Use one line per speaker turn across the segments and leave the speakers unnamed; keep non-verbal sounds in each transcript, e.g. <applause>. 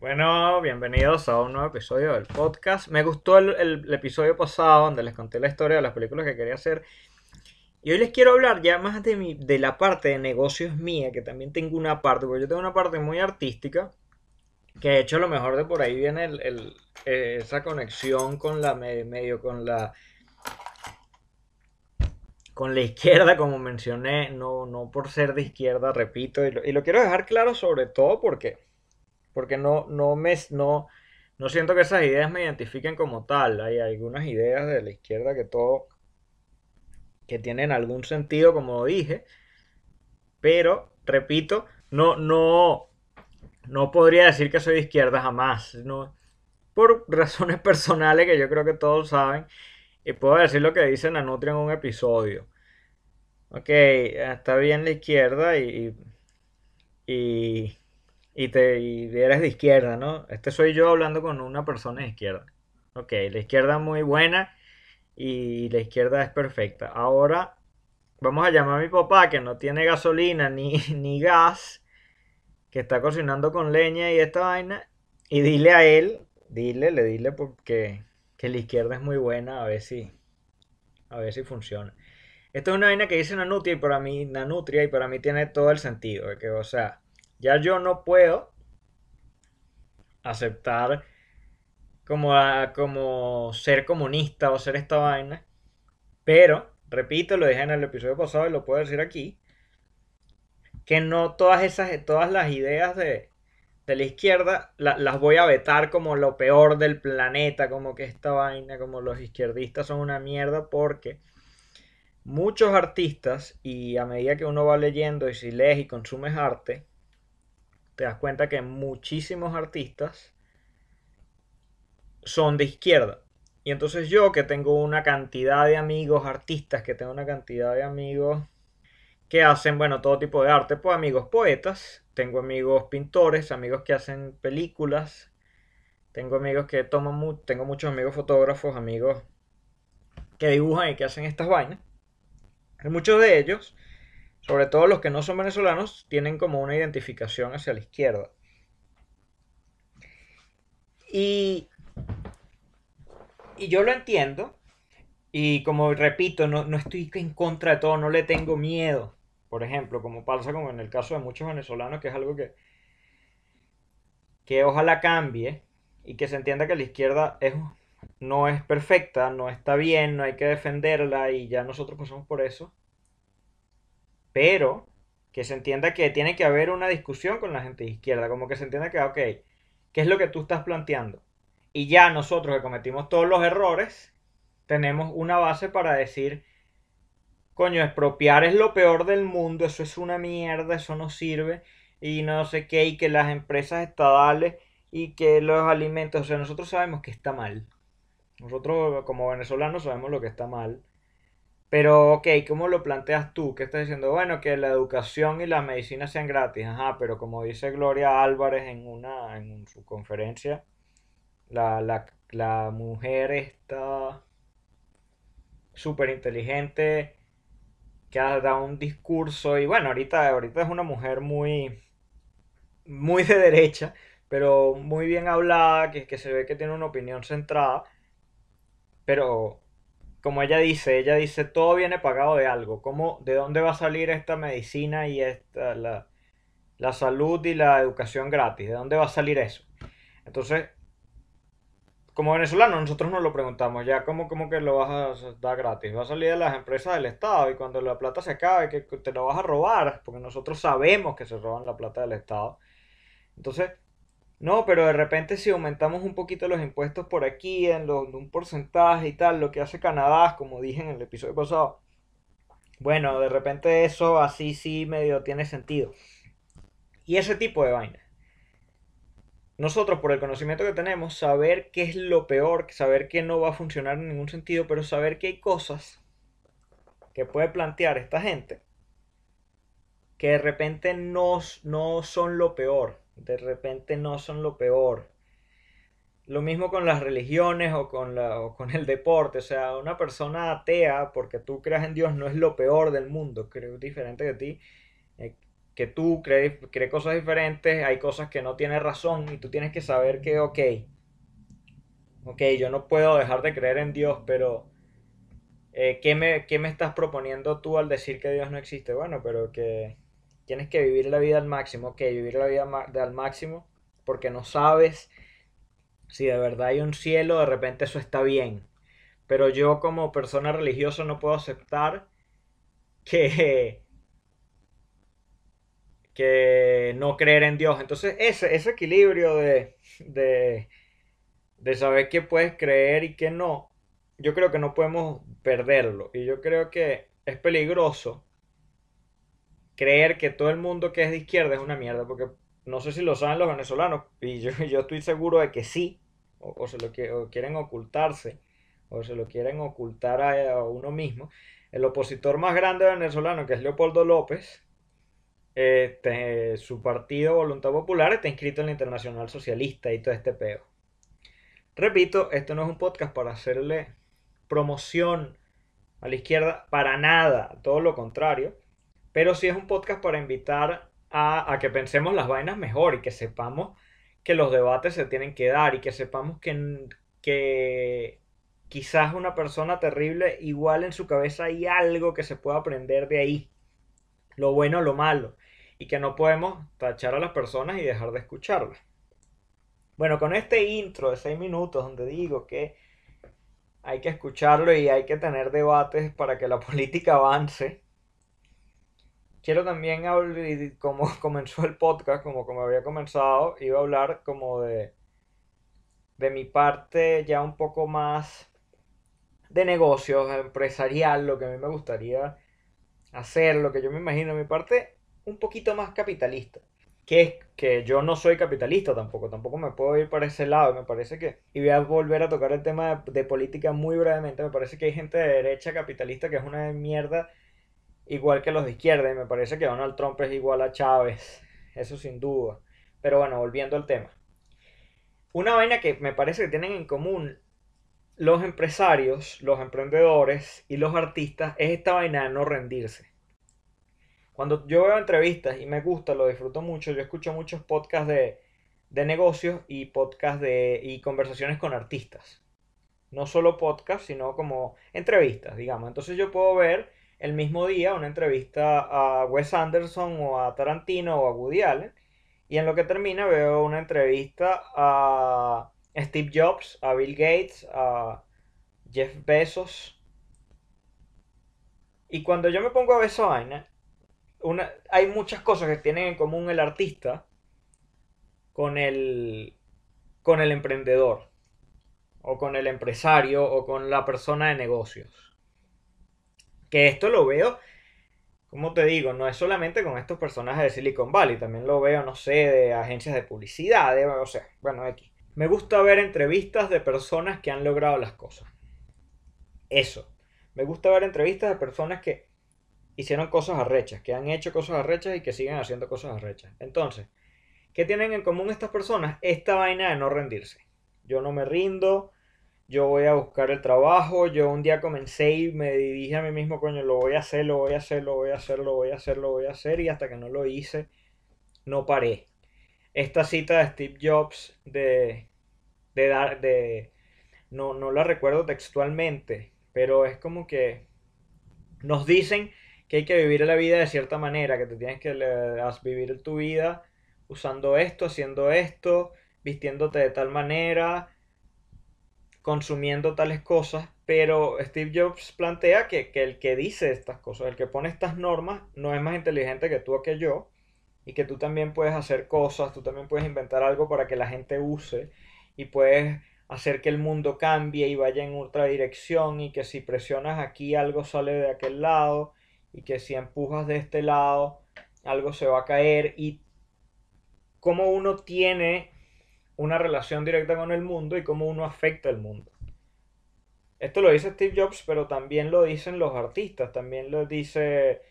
Bueno, bienvenidos a un nuevo episodio del podcast. Me gustó el, el episodio pasado donde les conté la historia de las películas que quería hacer. Y hoy les quiero hablar ya más de, mi, de la parte de negocios mía, que también tengo una parte, porque yo tengo una parte muy artística, que de hecho a lo mejor de por ahí viene el, eh, esa conexión con la medio con la con la izquierda, como mencioné, no, no por ser de izquierda, repito, y lo quiero dejar claro sobre todo porque, porque no, no, me, no, no siento que esas ideas me identifiquen como tal. Hay algunas ideas de la izquierda que todo, que tienen algún sentido, como dije, pero, repito, no, no, no podría decir que soy de izquierda jamás, no, por razones <laughs> personales que yo creo que todos saben. Y puedo decir lo que dice Nanutria en un episodio. Ok, está bien la izquierda y, y, y, te, y eres de izquierda, ¿no? Este soy yo hablando con una persona de izquierda. Ok, la izquierda es muy buena y la izquierda es perfecta. Ahora vamos a llamar a mi papá que no tiene gasolina ni, <laughs> ni gas, que está cocinando con leña y esta vaina, y dile a él, dile, le dile porque que la izquierda es muy buena, a ver si, a ver si funciona. Esto es una vaina que dice Nanutria y para mí, Nanutria y para mí tiene todo el sentido, que, o sea, ya yo no puedo aceptar como, como ser comunista o ser esta vaina, pero, repito, lo dije en el episodio pasado y lo puedo decir aquí, que no todas esas, todas las ideas de, de la izquierda la- las voy a vetar como lo peor del planeta, como que esta vaina, como los izquierdistas son una mierda, porque muchos artistas, y a medida que uno va leyendo y si lees y consumes arte, te das cuenta que muchísimos artistas son de izquierda. Y entonces yo que tengo una cantidad de amigos artistas, que tengo una cantidad de amigos que hacen, bueno, todo tipo de arte, pues amigos poetas, tengo amigos pintores, amigos que hacen películas, tengo amigos que toman, tengo muchos amigos fotógrafos, amigos que dibujan y que hacen estas vainas. Muchos de ellos, sobre todo los que no son venezolanos, tienen como una identificación hacia la izquierda. Y, y yo lo entiendo, y como repito, no, no estoy en contra de todo, no le tengo miedo. Por ejemplo, como pasa como en el caso de muchos venezolanos, que es algo que, que ojalá cambie y que se entienda que la izquierda es, no es perfecta, no está bien, no hay que defenderla y ya nosotros pasamos por eso. Pero que se entienda que tiene que haber una discusión con la gente de izquierda, como que se entienda que, ok, ¿qué es lo que tú estás planteando? Y ya nosotros que cometimos todos los errores, tenemos una base para decir, coño, expropiar es lo peor del mundo, eso es una mierda, eso no sirve, y no sé qué, y que las empresas estatales y que los alimentos, o sea, nosotros sabemos que está mal. Nosotros como venezolanos sabemos lo que está mal. Pero, ok, ¿cómo lo planteas tú? ¿Qué estás diciendo? Bueno, que la educación y la medicina sean gratis. Ajá, pero como dice Gloria Álvarez en una, en su conferencia, la, la, la mujer está súper inteligente, que ha dado un discurso y bueno, ahorita, ahorita es una mujer muy, muy de derecha, pero muy bien hablada, que, que se ve que tiene una opinión centrada, pero como ella dice, ella dice, todo viene pagado de algo. ¿Cómo, de dónde va a salir esta medicina y esta, la, la salud y la educación gratis? ¿De dónde va a salir eso? Entonces, como venezolanos, nosotros nos lo preguntamos, ya, ¿cómo, cómo que lo vas a dar gratis? Va a salir de las empresas del Estado y cuando la plata se acabe, que te lo vas a robar, porque nosotros sabemos que se roban la plata del Estado. Entonces, no, pero de repente si aumentamos un poquito los impuestos por aquí, en los, un porcentaje y tal, lo que hace Canadá, como dije en el episodio pasado, bueno, de repente eso así sí medio tiene sentido. Y ese tipo de vaina. Nosotros, por el conocimiento que tenemos, saber qué es lo peor, saber que no va a funcionar en ningún sentido, pero saber que hay cosas que puede plantear esta gente que de repente no, no son lo peor, de repente no son lo peor. Lo mismo con las religiones o con, la, o con el deporte. O sea, una persona atea, porque tú creas en Dios, no es lo peor del mundo. Creo diferente de ti. eh, que tú, cree, cree cosas diferentes, hay cosas que no tiene razón y tú tienes que saber que, ok, ok, yo no puedo dejar de creer en Dios, pero eh, ¿qué, me, ¿qué me estás proponiendo tú al decir que Dios no existe? Bueno, pero que tienes que vivir la vida al máximo, ok, vivir la vida al máximo porque no sabes si de verdad hay un cielo, de repente eso está bien. Pero yo como persona religiosa no puedo aceptar que, que no creer en Dios. Entonces ese, ese equilibrio de, de, de saber qué puedes creer y qué no, yo creo que no podemos perderlo. Y yo creo que es peligroso creer que todo el mundo que es de izquierda es una mierda, porque no sé si lo saben los venezolanos, y yo, <laughs> estoy seguro de que sí, o, se lo quieren ocultarse, o se lo quieren ocultar a, uno mismo. El opositor más grande venezolano, que es Leopoldo López, este, su partido Voluntad Popular está inscrito en la Internacional Socialista y todo este peo. Repito, esto no es un podcast para hacerle promoción a la izquierda, para nada, todo lo contrario, pero sí es un podcast para invitar a, que pensemos las vainas mejor y que sepamos que los debates se tienen que dar y que sepamos que, que quizás una persona terrible igual en su cabeza hay algo que se pueda aprender de ahí, lo bueno o lo malo, y que no podemos tachar a las personas y dejar de escucharlas. Bueno, con este intro de 6 minutos donde digo que hay que escucharlo y hay que tener debates para que la <laughs> política avance, quiero también hablar, como <laughs> comenzó el podcast, como, como había comenzado, iba a hablar como de, de mi parte ya un poco más de negocios, empresarial, lo que a mí me gustaría hacer, lo que yo me imagino, mi parte un poquito más capitalista. Que es que yo no soy capitalista tampoco, tampoco me puedo ir para ese lado, me parece que, y voy a volver a tocar el tema de, de política muy brevemente, me parece que hay gente de derecha capitalista que es una mierda igual que los de izquierda y me parece que Donald Trump es igual a Chávez, eso sin duda. Pero bueno, volviendo al tema. Una vaina que me parece que tienen en común los empresarios, los emprendedores y los artistas es esta vaina de no rendirse. Cuando yo veo entrevistas y me gusta, lo disfruto mucho, yo escucho muchos podcasts de, de negocios y podcasts de, y conversaciones con artistas. No solo podcasts, sino como entrevistas, digamos. Entonces yo puedo ver el mismo día una entrevista a Wes Anderson o a Tarantino o a Woody Allen. Y en lo que termina veo una entrevista a Steve Jobs, a Bill Gates, a Jeff Bezos. Y cuando yo me pongo a ver esa vaina, una, hay muchas cosas que tienen en común el artista con el, con el emprendedor, o con el empresario, o con la persona de negocios. Que esto lo veo, como te digo, no es solamente con estos personajes de Silicon Valley, también lo veo, no sé, de agencias de publicidad, o sea, bueno, aquí. Me gusta ver entrevistas de personas que han logrado las cosas. Eso. Me gusta ver entrevistas de personas que hicieron cosas arrechas, que han hecho cosas arrechas y que siguen haciendo cosas arrechas. Entonces, ¿qué tienen en común estas personas? Esta vaina de no rendirse. Yo no me rindo, yo voy a buscar el trabajo, yo un día comencé y me dije a mí mismo, coño, lo voy a hacer, lo voy a hacer, lo voy a hacer, lo voy a hacer, lo voy a hacer, y hasta que no lo hice, no paré. Esta cita de Steve Jobs de, de dar, de, no, no la recuerdo textualmente, pero es como que nos dicen que hay que vivir la vida de cierta manera, que te tienes que vivir tu vida usando esto, haciendo esto, vistiéndote de tal manera, consumiendo tales cosas, pero Steve Jobs plantea que, el que dice estas cosas, el que pone estas normas, no es más inteligente que tú o que yo, y que tú también puedes hacer cosas, tú también puedes inventar algo para que la gente use, y puedes hacer que el mundo cambie y vaya en otra dirección, y que si presionas aquí algo sale de aquel lado, y que si empujas de este lado algo se va a caer, y cómo uno tiene una relación directa con el mundo y cómo uno afecta el mundo. Esto lo dice Steve Jobs, pero también lo dicen los artistas, también lo dice,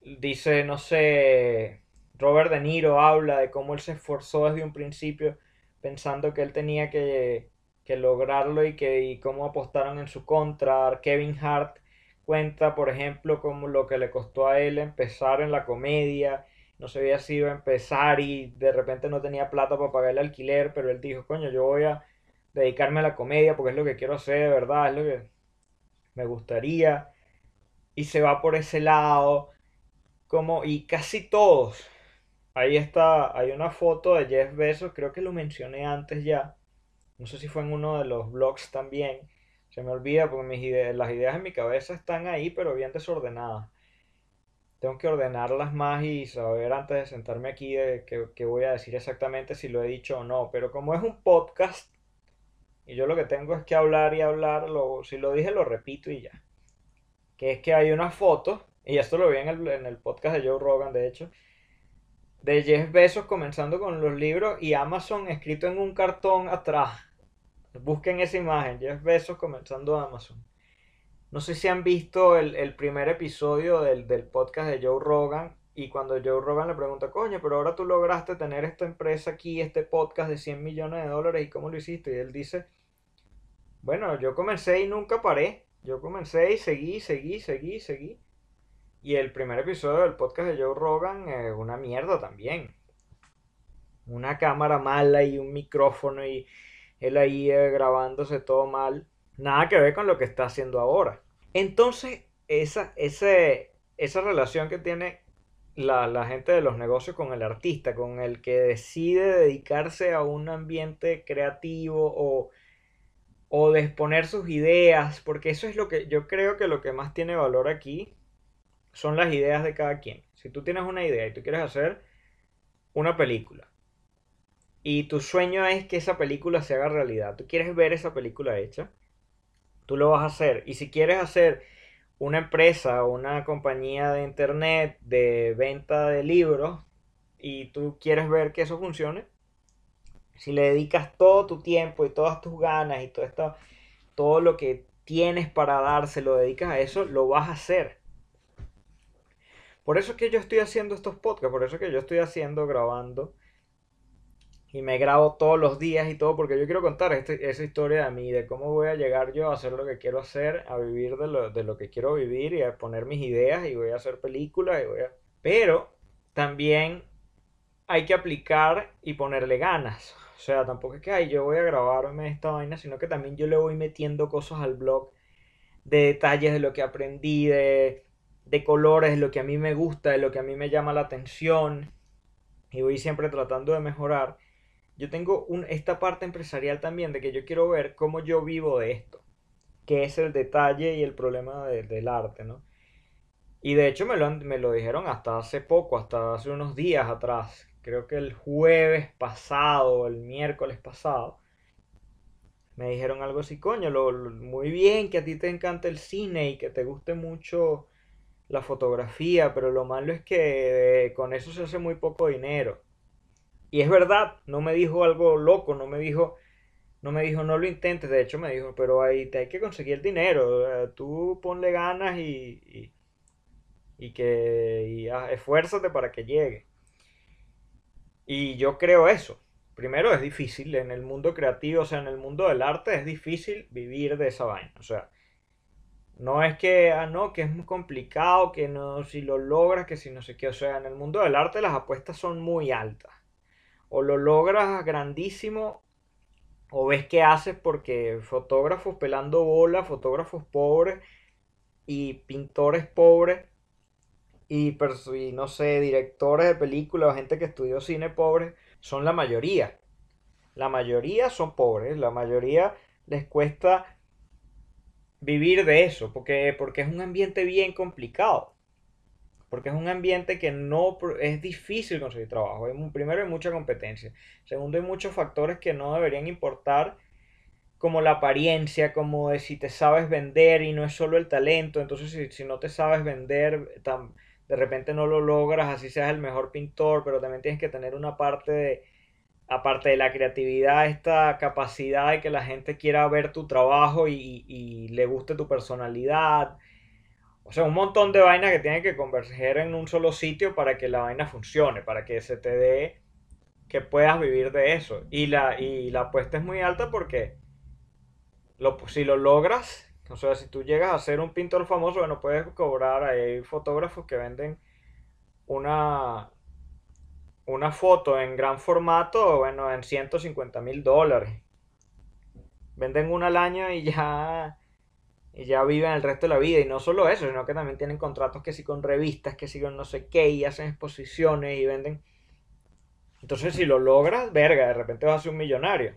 dice, no sé, Robert De Niro habla de cómo él se esforzó desde un principio pensando que él tenía que, que lograrlo y, que, y cómo apostaron en su contra. Kevin Hart cuenta, por ejemplo, como lo que le costó a él empezar en la comedia no sabía si iba a empezar y de repente no tenía plata para pagar el alquiler, pero él dijo, coño, yo voy a dedicarme a la comedia porque es lo que quiero hacer de verdad, es lo que me gustaría. Y se va por ese lado, como, y casi todos. Ahí está, hay una foto de Jeff Bezos, creo que lo mencioné antes ya. No sé si fue en uno de los blogs también. Se me olvida porque mis ideas, las ideas en mi cabeza están ahí, pero bien desordenadas tengo que ordenarlas más y saber antes de sentarme aquí de qué, voy a decir exactamente si lo he dicho o no. Pero como es un podcast y yo lo que tengo es que hablar y hablar, si lo dije lo repito y ya. Que es que hay una foto, y esto lo vi en el, en el podcast de Joe Rogan de hecho, de Jeff Bezos comenzando con los libros y Amazon escrito en un cartón atrás. Busquen esa imagen, Jeff Bezos comenzando Amazon. No sé si han visto el, primer episodio del, podcast de Joe Rogan y cuando Joe Rogan le pregunta, coño, pero ahora tú lograste tener esta empresa aquí, este podcast de 100 millones de dólares y cómo lo hiciste. Y él dice, bueno, yo comencé y nunca paré. Yo comencé y seguí, seguí, seguí, seguí. Y el primer episodio del podcast de Joe Rogan es una mierda también. Una cámara mala y un micrófono y él ahí eh, grabándose todo mal. Nada que ver con lo que está haciendo ahora. Entonces, esa, esa relación que tiene la, gente de los negocios con el artista, con el que decide dedicarse a un ambiente creativo o, o de exponer sus ideas, porque eso es lo que yo creo que lo que más tiene valor aquí son las ideas de cada quien. Si tú tienes una idea y tú quieres hacer una película y tu sueño es que esa película se haga realidad, tú quieres ver esa película hecha, tú lo vas a hacer. Y si quieres hacer una empresa o una compañía de internet de venta de libros y tú quieres ver que eso funcione, si le dedicas todo tu tiempo y todas tus ganas y todo esto, todo lo que tienes para dar, se lo dedicas a eso, lo vas a hacer. Por eso es que yo estoy haciendo estos podcasts, por eso es que yo estoy haciendo, grabando y me grabo todos los días y todo porque yo quiero contar este, esa historia de mí, de cómo voy a llegar yo a hacer lo que quiero hacer, a vivir de lo, de lo que quiero vivir y a poner mis ideas y voy a hacer películas y voy a... Pero también hay que aplicar y ponerle ganas. O sea, tampoco es que ay, yo voy a grabarme esta vaina, sino que también yo le voy metiendo cosas al blog de detalles de lo que aprendí, de, de colores, de lo que a mí me gusta, de lo que a mí me llama la atención. Y voy siempre tratando de mejorar yo tengo un, esta parte empresarial también de que yo quiero ver cómo yo vivo de esto, que es el detalle y el problema del arte, ¿no? Y de hecho me lo, me lo dijeron hasta hace poco, hasta hace unos días atrás, creo que el jueves pasado, el miércoles pasado, me dijeron algo así, coño, lo, muy bien que a ti te encanta el cine y que te guste mucho la fotografía, pero lo malo es que con eso se hace muy poco dinero. Y es verdad, no me dijo algo loco, no me dijo, no me dijo, no lo intentes, de hecho me dijo, pero ahí te hay que conseguir el dinero, tú ponle ganas y, y, que y esfuérzate para que llegue. Y yo creo eso. Primero es difícil en el mundo creativo, o sea, en el mundo del arte es difícil vivir de esa vaina. O sea, no es que, ah, no, que es muy complicado, que no, si lo logras, que si no sé qué. O sea, en el mundo del arte las apuestas son muy altas o lo logras grandísimo o ves qué haces porque fotógrafos pelando bola, fotógrafos pobres y pintores pobres y, no sé, directores de películas o gente que estudió cine pobres son la mayoría. La mayoría son pobres, la mayoría les cuesta vivir de eso porque, porque es un ambiente bien complicado porque es un ambiente que no es difícil conseguir trabajo. Primero hay mucha competencia, segundo hay muchos factores que no deberían importar como la apariencia, como de si te sabes vender y no es solo el talento, entonces si, no te sabes vender, de repente no lo logras, así seas el mejor pintor, pero también tienes que tener una parte de, aparte de la creatividad, esta capacidad de que la gente quiera ver tu trabajo y le guste tu personalidad o sea, un montón de vainas que tienen que converger en un solo sitio para que la vaina funcione, para que se te dé que puedas vivir de eso. Y la, y la apuesta es muy alta porque lo, si lo logras, o sea, si tú llegas a ser un pintor famoso, bueno, puedes cobrar, hay fotógrafos que venden una, una foto en gran formato, bueno, en 150 mil dólares. Venden una al año y ya, y ya viven el resto de la vida. Y no solo eso, sino que también tienen contratos que sí con revistas, que sí con no sé qué, y hacen exposiciones y venden. Entonces, si lo logras, verga, de repente vas a ser un millonario.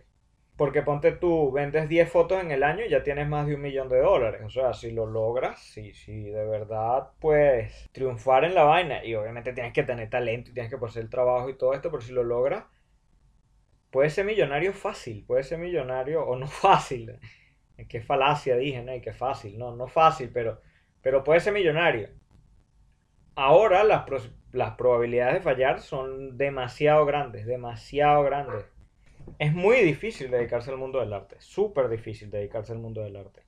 Porque ponte tú, vendes 10 fotos en el año y ya tienes más de un millón de dólares. O sea, si lo logras, si, si de verdad puedes triunfar en la vaina, y obviamente tienes que tener talento y tienes que poseer el trabajo y todo esto, pero si lo logras, puedes ser millonario fácil, puedes ser millonario o no <laughs> fácil. Qué falacia dije, ¿no? Y qué fácil, no, no fácil, pero, pero puedes ser millonario. Ahora las, las probabilidades de fallar son demasiado grandes, demasiado grandes es muy difícil dedicarse al mundo del arte, súper difícil dedicarse al mundo del arte.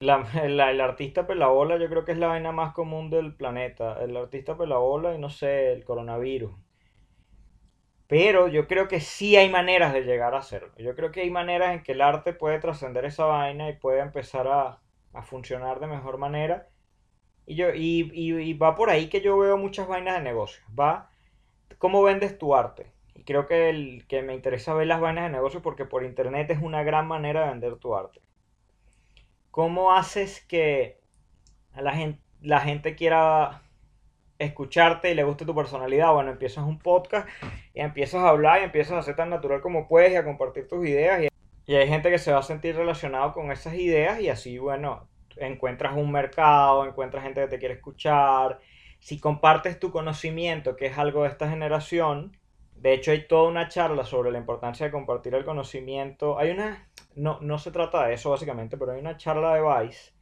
La, <laughs> el artista pelabola yo creo que es la vaina más común del planeta. El artista pelabola y no sé, el coronavirus. Pero yo creo que sí hay maneras de llegar a hacerlo. Yo creo que hay maneras en que el arte puede trascender esa vaina y puede empezar a, a funcionar de mejor manera. Y, yo, y, y va por ahí que yo veo muchas vainas de negocio. Va, ¿cómo vendes tu arte? creo que, el, que me interesa ver las vainas de negocio porque por internet es una gran manera de vender tu arte. ¿Cómo haces que la gente, la gente quiera escucharte y le guste tu personalidad? Bueno, empiezas un podcast y empiezas a hablar y empiezas a ser tan natural como puedes y a compartir tus ideas. Y, y hay gente que se va a sentir relacionado con esas ideas y así, bueno, encuentras un mercado, encuentras gente que te quiere escuchar. Si compartes tu conocimiento, que es algo de esta generación, de hecho, hay toda una charla sobre la importancia de compartir el conocimiento. Hay una, no, no se trata de eso básicamente, pero hay una charla de Vice,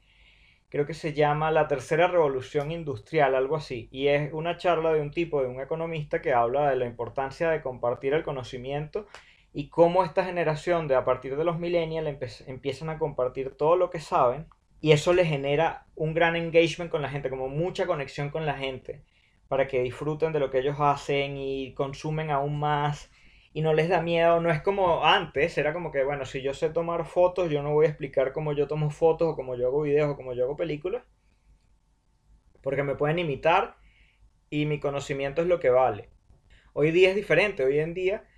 creo que se llama La Tercera Revolución Industrial, algo así. Y es una charla de un tipo, de un economista que habla de la importancia de compartir el conocimiento y cómo esta generación de a partir de los millennials empiezan a compartir todo lo que saben y eso le genera un gran engagement con la gente, como mucha conexión con la gente para que disfruten de lo que ellos hacen y consumen aún más y no les da miedo, no es como antes, era como que, bueno, si yo sé tomar fotos, yo no voy a explicar cómo yo tomo fotos o cómo yo hago videos o cómo yo hago películas, porque me pueden imitar y mi conocimiento es lo que vale. Hoy día es diferente, hoy en día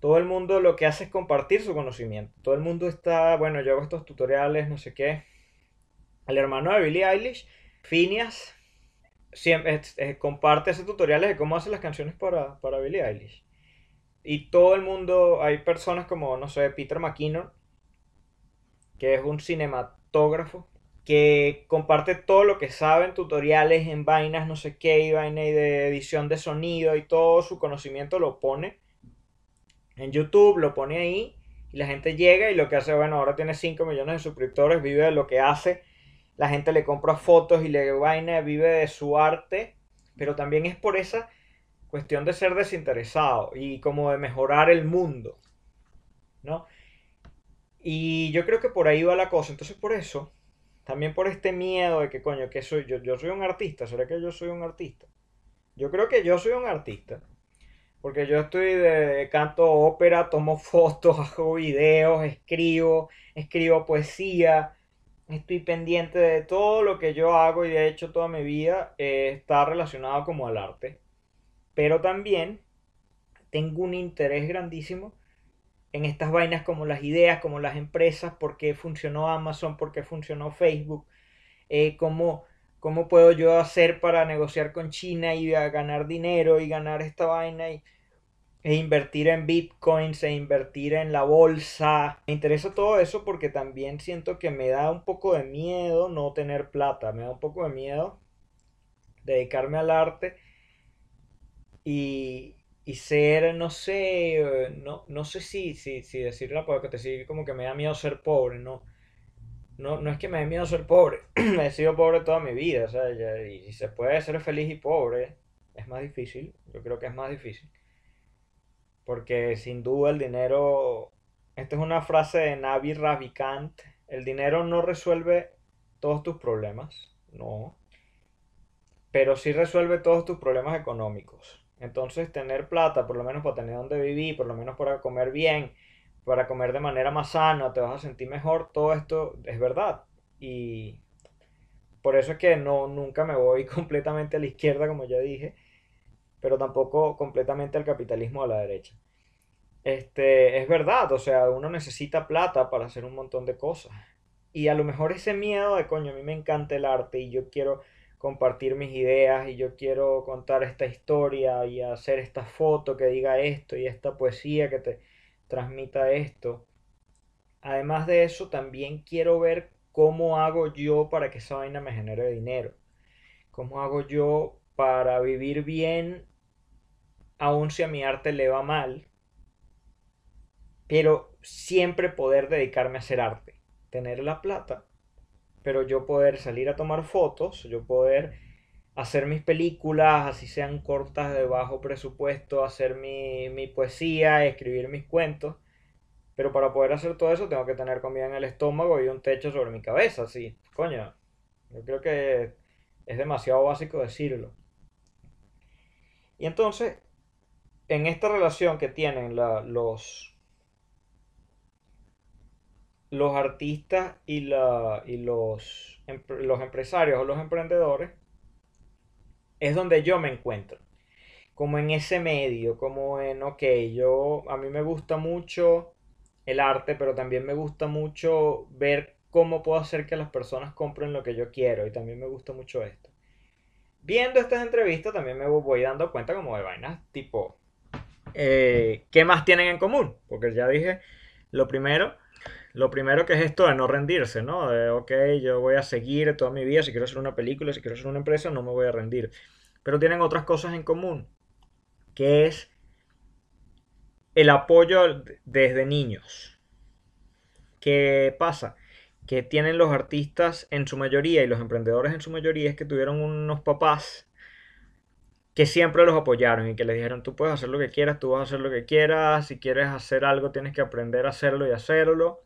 todo el mundo lo que hace es compartir su conocimiento, todo el mundo está, bueno, yo hago estos tutoriales, no sé qué. El hermano de Billie Eilish, Phineas, siempre comparte ese tutoriales de cómo hace las canciones para, para Billie Eilish. Y todo el mundo, hay personas como, no sé, Peter McKinnon, que es un cinematógrafo, que comparte todo lo que sabe en tutoriales, en vainas, no sé qué, y vaina y de edición de sonido y todo su conocimiento lo pone en YouTube, lo pone ahí, y la gente llega y lo que hace, bueno, ahora tiene 5 millones de suscriptores, vive de lo que hace. La gente le compra fotos y le vaina, vive de su arte, pero también es por esa cuestión de ser desinteresado y como de mejorar el mundo, ¿no? Y yo creo que por ahí va la cosa, entonces por eso, también por este miedo de que coño, que soy yo, yo soy un artista, ¿será que yo soy un artista? Yo creo que yo soy un artista. Porque yo estoy de canto ópera, tomo <laughs> fotos, hago videos, escribo, escribo poesía, estoy pendiente de todo lo que yo hago y de hecho toda mi vida eh, está relacionado como al arte. Pero también tengo un interés grandísimo en estas vainas como las ideas, como las empresas, por qué funcionó Amazon, por qué funcionó Facebook, eh, cómo, cómo puedo yo hacer para negociar con China y ganar dinero y ganar esta vaina. Y, e invertir en bitcoins, e invertir en la bolsa. Me interesa todo eso porque también siento que me da un poco de miedo no tener plata, me da un poco de miedo dedicarme al arte y, y ser, no sé, no, no sé si, si, si decirla porque te sigue como que me da miedo ser pobre, no. No, no es que me dé miedo ser pobre, <clears throat> he sido pobre toda mi vida, o sea, y, y se puede ser feliz y pobre, es más difícil, yo creo que es más difícil. Porque sin duda el dinero, esta es una frase de Navi Ravikant, el dinero no resuelve todos tus problemas, no, pero sí resuelve todos tus problemas económicos. Entonces tener plata, por lo menos para tener donde vivir, por lo menos para comer bien, para comer de manera más sana, te vas a sentir mejor, todo esto es verdad. Y por eso es que no, nunca me voy <laughs> completamente a la izquierda, como ya dije, pero tampoco completamente al capitalismo a la derecha. Este, es verdad, o sea, uno necesita plata para hacer un montón de cosas. Y a lo mejor ese miedo de coño, a mí me encanta el arte y yo quiero compartir mis ideas y yo quiero contar esta historia y hacer esta foto que diga esto y esta poesía que te transmita esto. Además de eso, también quiero ver cómo hago yo para que esa vaina me genere dinero. ¿Cómo hago yo para vivir bien aun si a mi arte le va mal? Pero siempre poder dedicarme a hacer arte. Tener la plata pero yo poder salir a tomar fotos, yo poder hacer mis películas, así sean cortas de bajo presupuesto, hacer mi, mi poesía, escribir mis cuentos. Pero para poder hacer todo eso tengo que tener comida en el estómago y un techo sobre mi cabeza, sí. Coño, yo creo que es demasiado básico decirlo. Y entonces, en esta relación que tienen los, los artistas y, la, y los, los empresarios o los emprendedores es donde yo me encuentro. Como en ese medio, como en, ok, yo, a mí me gusta mucho el arte, pero también me gusta mucho ver cómo puedo hacer que las personas compren lo que yo quiero y también me gusta mucho esto. Viendo estas entrevistas también me voy dando cuenta como de vainas tipo, eh, ¿qué más tienen en común? Porque ya dije, lo primero, lo primero que es esto de no rendirse, ¿no? De, ok, yo voy a seguir toda mi vida, si quiero hacer una película, si quiero hacer una empresa, no me voy a rendir. Pero tienen otras cosas en común, que es el apoyo desde niños. ¿Qué pasa? Que tienen los artistas en su mayoría y los emprendedores en su mayoría es que tuvieron unos papás que siempre los apoyaron y que les dijeron, tú puedes hacer lo que quieras, tú vas a hacer lo que quieras, si quieres hacer algo tienes que aprender a hacerlo y hacerlo.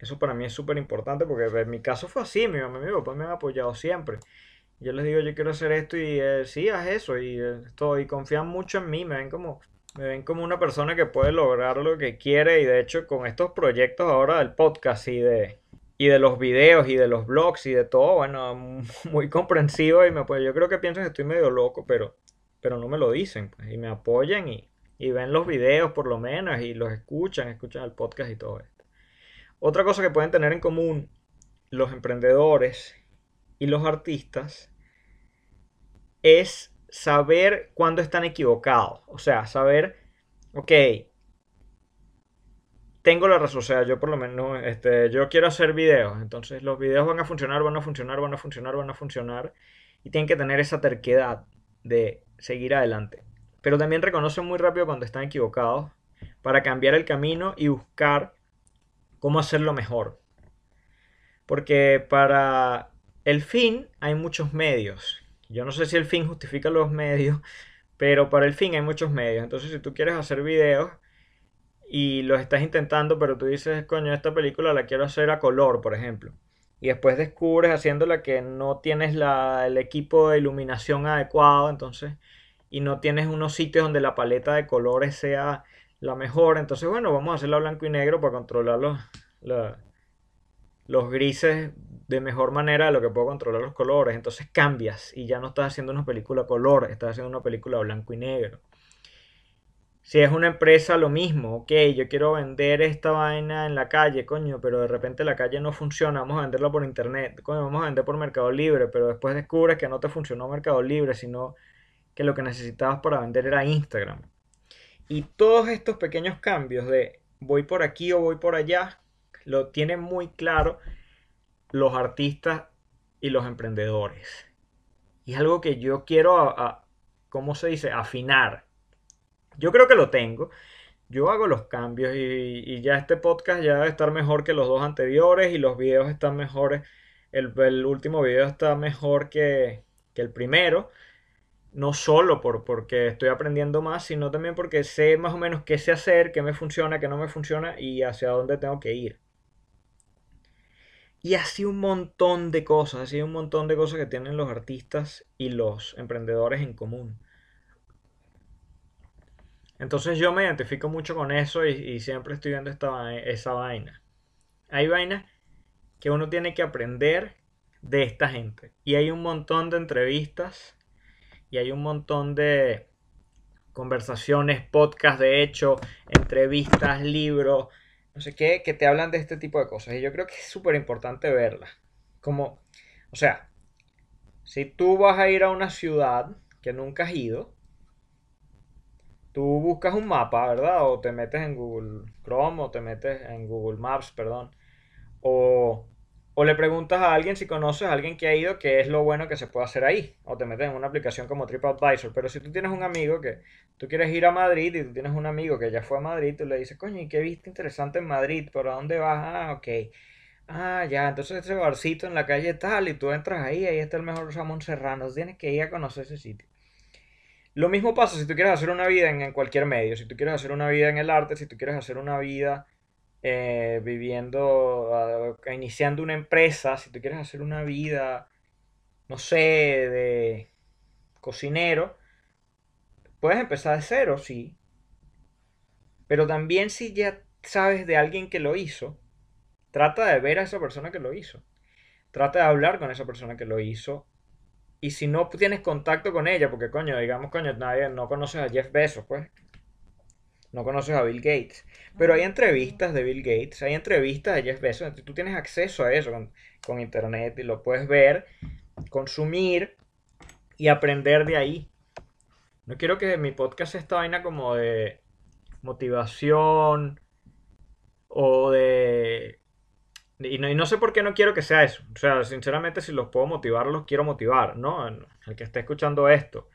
Eso para mí es súper importante porque en mi caso fue así, mi mamá y mi papá me han apoyado siempre. Yo les digo, yo quiero hacer esto y eh, sí, haz eso y, estoy, confían mucho en mí, me ven como me ven como una persona que puede lograr lo que quiere y de hecho con estos proyectos ahora del podcast y de y de los videos y de los blogs y de todo, bueno, <laughs> muy comprensivo y me pues yo creo que piensan que estoy medio loco, pero pero no me lo dicen pues, y me apoyan y, y ven los videos por lo menos y los escuchan, escuchan el podcast y todo esto. Otra cosa que pueden tener en común los emprendedores y los artistas es saber cuándo están equivocados. O sea, saber, ok, tengo la razón. O sea, yo por lo menos, este, yo quiero hacer videos. Entonces los videos van a funcionar, van a funcionar, van a funcionar, van a funcionar. Y tienen que tener esa terquedad de seguir adelante. Pero también reconocen muy rápido cuando están equivocados para cambiar el camino y buscar cómo hacerlo mejor. Porque para el fin hay muchos medios. Yo no sé si el fin justifica los medios, <laughs> pero para el fin hay muchos medios. Entonces, si tú quieres hacer videos y los estás intentando, pero tú dices, coño, esta película la quiero hacer a color, por ejemplo. Y después descubres haciéndola que no tienes el equipo de iluminación adecuado, entonces, y no tienes unos sitios donde la paleta de colores sea la mejor. Entonces, bueno, vamos a hacerla blanco y negro para controlar los, los grises de mejor manera de lo que puedo controlar los colores. Entonces cambias y ya no estás haciendo una película color, estás haciendo una película blanco y negro. Si es una empresa, lo mismo. Ok, yo quiero vender esta vaina en la calle, coño, pero de repente la calle no funciona. Vamos a venderla por internet. Coño, vamos a vender por Mercado Libre, pero después descubres que no te funcionó Mercado Libre, sino que lo que necesitabas para vender era Instagram. Y todos estos pequeños cambios de voy por aquí o voy por allá, lo tienen muy claro los artistas y los emprendedores. Y es algo que yo quiero, ¿cómo se dice? Afinar. Yo creo que lo tengo. Yo hago los cambios y, ya este podcast ya debe estar mejor que los dos anteriores y los videos están mejores. El, el último video está mejor que, que el primero no solo por, porque estoy aprendiendo más, sino también porque sé más o menos qué sé hacer, qué me funciona, qué no me funciona y hacia dónde tengo que ir. Y así un montón de cosas, así un montón de cosas que tienen los artistas y los emprendedores en común. Entonces yo me identifico mucho con eso y, siempre estoy viendo esta, esa vaina. Hay vainas que uno tiene que aprender de esta gente. Y hay un montón de entrevistas y hay un montón de conversaciones, podcasts de hecho, entrevistas, libros, no sé qué, que te hablan de este tipo de cosas. Y yo creo que es súper importante verlas. Como, o sea, si tú vas a ir a una ciudad que nunca has ido, tú buscas un mapa, ¿verdad? O te metes en Google Chrome o te metes en Google Maps, perdón. O, o le preguntas a alguien si conoces a alguien que ha ido, qué es lo bueno que se puede hacer ahí. O te metes en una aplicación como TripAdvisor. Pero si tú tienes un amigo que tú quieres ir a Madrid y tú tienes un amigo que ya fue a Madrid, tú le dices, coño, ¿y qué viste interesante en Madrid? ¿Por dónde vas? Ah, ok. Ah, ya, entonces ese barcito en la calle tal y tú entras ahí, ahí está el mejor jamón serrano. Tienes que ir a conocer ese sitio. Lo mismo pasa si tú quieres hacer una vida en, cualquier medio, si tú quieres hacer una vida en el arte, si tú quieres hacer una vida eh, viviendo, ah, iniciando una empresa, si tú quieres hacer una vida, no sé, de cocinero, puedes empezar de cero, sí. Pero también si ya sabes de alguien que lo hizo, trata de ver a esa persona que lo hizo. Trata de hablar con esa persona que lo hizo y si no tienes contacto con ella, porque coño, digamos, coño, nadie, no conoces a Jeff Bezos, pues. No conoces a Bill Gates. Pero hay entrevistas de Bill Gates, hay entrevistas de Jeff Bezos. Tú tienes acceso a eso con, con internet y lo puedes ver, consumir y aprender de ahí. No quiero que mi podcast sea esta vaina como de motivación o de y no, sé por qué no quiero que sea eso. O sea, sinceramente, si los puedo motivar, los quiero motivar, ¿no? El que esté escuchando esto.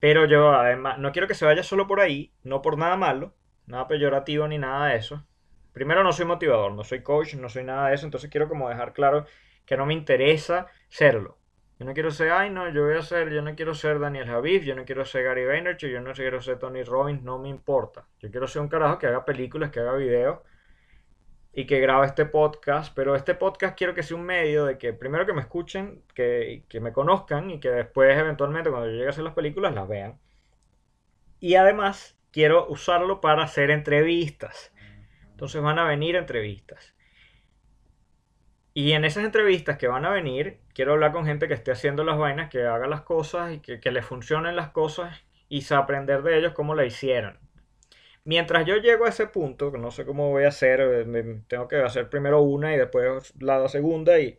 Pero yo, además, no quiero que se vaya solo por ahí, no por nada malo, nada peyorativo ni nada de eso. Primero, no soy motivador, no soy coach, no soy nada de eso, entonces quiero como dejar claro que no me interesa serlo. Yo no quiero ser, ay, no, yo voy a ser, yo no quiero ser Daniel Javid, yo no quiero ser Gary Vaynerchuk, yo no quiero ser Tony Robbins, no me importa. Yo quiero ser un carajo que haga películas, que haga videos y que grabe este podcast, pero este podcast quiero que sea un medio de que primero que me escuchen, que, que me conozcan y que después eventualmente cuando yo llegue a hacer las películas las vean. Y además quiero usarlo para hacer entrevistas. Entonces van a venir entrevistas. Y en esas entrevistas que van a venir, quiero hablar con gente que esté haciendo las vainas, que haga las cosas y que, que le funcionen las cosas y aprender de ellos cómo la hicieron. Mientras yo llego a ese punto, no sé cómo voy a hacer, eh, tengo que hacer primero una y después la segunda y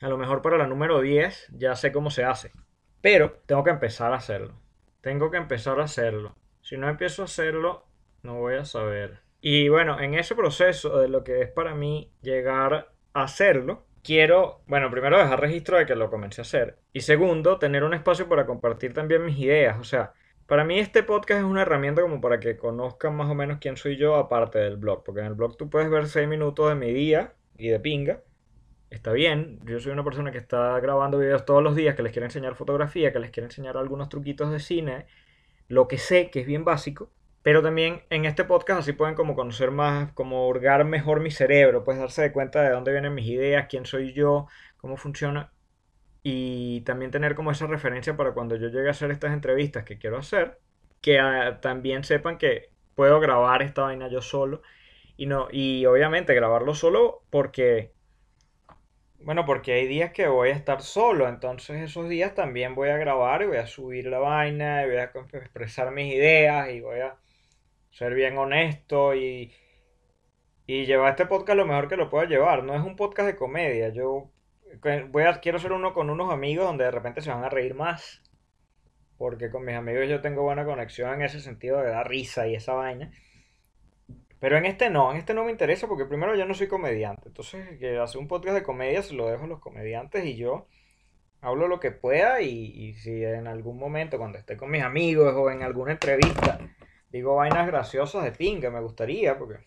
a lo mejor para la número 10 ya sé cómo se hace. Pero tengo que empezar a hacerlo. Tengo que empezar a hacerlo. Si no empiezo a hacerlo, no voy a saber. Y bueno, en ese proceso de lo que es para mí llegar a hacerlo, quiero, bueno, primero dejar registro de que lo comencé a hacer. Y segundo, tener un espacio para compartir también mis ideas. O sea, para mí este podcast es una herramienta como para que conozcan más o menos quién soy yo aparte del blog, porque en el blog tú puedes ver 6 minutos de mi día y de pinga. Está bien, yo soy una persona que está grabando videos todos los días, que les quiere enseñar fotografía, que les quiere enseñar algunos truquitos de cine, lo que sé que es bien básico, pero también en este podcast así pueden como conocer más, como hurgar mejor mi cerebro, pues darse de cuenta de dónde vienen mis ideas, quién soy yo, cómo funciona y también tener como esa referencia para cuando yo llegue a hacer estas entrevistas que quiero hacer, que ah, también sepan que puedo grabar esta vaina yo solo y no y obviamente grabarlo solo porque bueno, porque hay días que voy a estar solo, entonces esos días también voy a grabar y voy a subir la vaina y voy a expresar mis ideas y voy a ser bien honesto y, y llevar este podcast lo mejor que lo pueda llevar. No es un podcast de comedia, yo voy a, quiero ser uno con unos amigos donde de repente se van a reír más. Porque con mis amigos yo tengo buena conexión en ese sentido de dar risa y esa vaina. Pero en este no, en este no me interesa porque primero yo no soy comediante. Entonces, que hacer un podcast de comedia se lo dejo a los comediantes y yo hablo lo que pueda y, y, si en algún momento cuando esté con mis amigos o en alguna entrevista digo vainas graciosas de pinga, me gustaría porque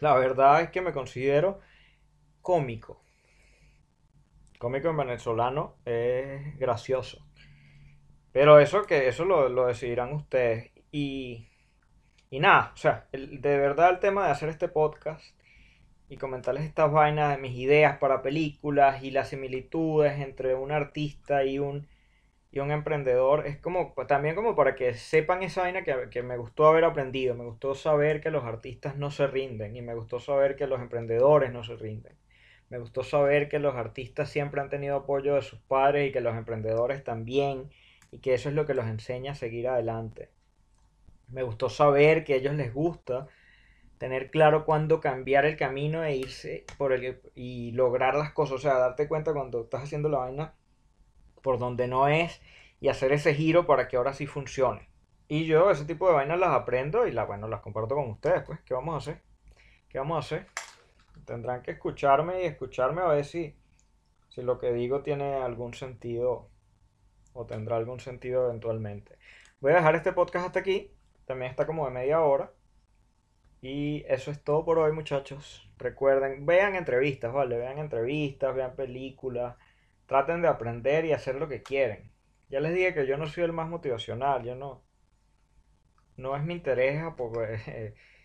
la verdad es que me considero cómico cómico en venezolano es gracioso. Pero eso que eso lo, decidirán ustedes. Y, y nada, o sea, de verdad el tema de hacer este podcast y comentarles estas vainas de mis ideas para películas y las similitudes entre un artista y un, y un emprendedor es como también como para que sepan esa vaina que, que me gustó haber aprendido. Me gustó saber que los artistas no se rinden y me gustó saber que los emprendedores no se rinden. Me gustó saber que los artistas siempre han tenido apoyo de sus padres y que los emprendedores también, y que eso es lo que los enseña a seguir adelante. Me gustó saber que a ellos les gusta tener claro cuándo cambiar el camino e irse por el y lograr las cosas, o sea, darte cuenta cuando estás haciendo la vaina por donde no es y hacer ese giro para que ahora sí funcione. Y yo ese tipo de vainas las aprendo y las, bueno, las comparto con ustedes, pues, ¿qué vamos a hacer? ¿Qué vamos a hacer? Tendrán que escucharme y escucharme a ver si, si lo que digo tiene algún sentido o tendrá algún sentido eventualmente. Voy a dejar este podcast hasta aquí, también está como de media hora. Y eso es todo por hoy, muchachos. Recuerden, vean entrevistas, ¿vale? Vean entrevistas, vean películas. Traten de aprender y hacer lo que quieren. Ya les dije que yo no soy el más motivacional, yo no. No es mi interés, porque <laughs>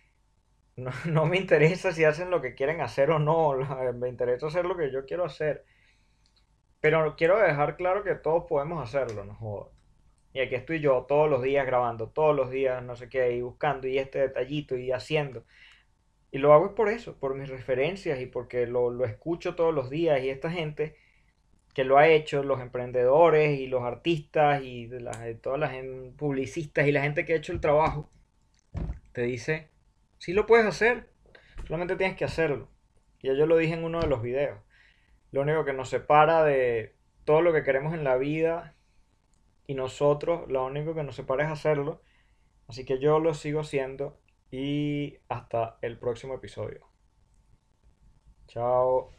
no, <laughs> no me interesa si hacen lo que quieren hacer o no. <laughs> Me interesa hacer lo que yo quiero hacer. Pero quiero dejar claro que todos podemos hacerlo, no. Y aquí estoy yo todos los días grabando, todos los días no sé qué, y buscando y este detallito y haciendo. Y lo hago es por eso, por mis referencias y porque lo, lo escucho todos los días y esta gente que lo ha hecho, los emprendedores y los artistas y de de todas las publicistas y la gente que ha hecho el trabajo, te dice, sí lo puedes hacer, solamente tienes que hacerlo. Ya yo lo dije en uno de los videos. Lo único que nos separa de todo lo que queremos en la vida y nosotros, lo único que nos separa es hacerlo. Así que yo lo sigo haciendo y hasta el próximo episodio. Chao.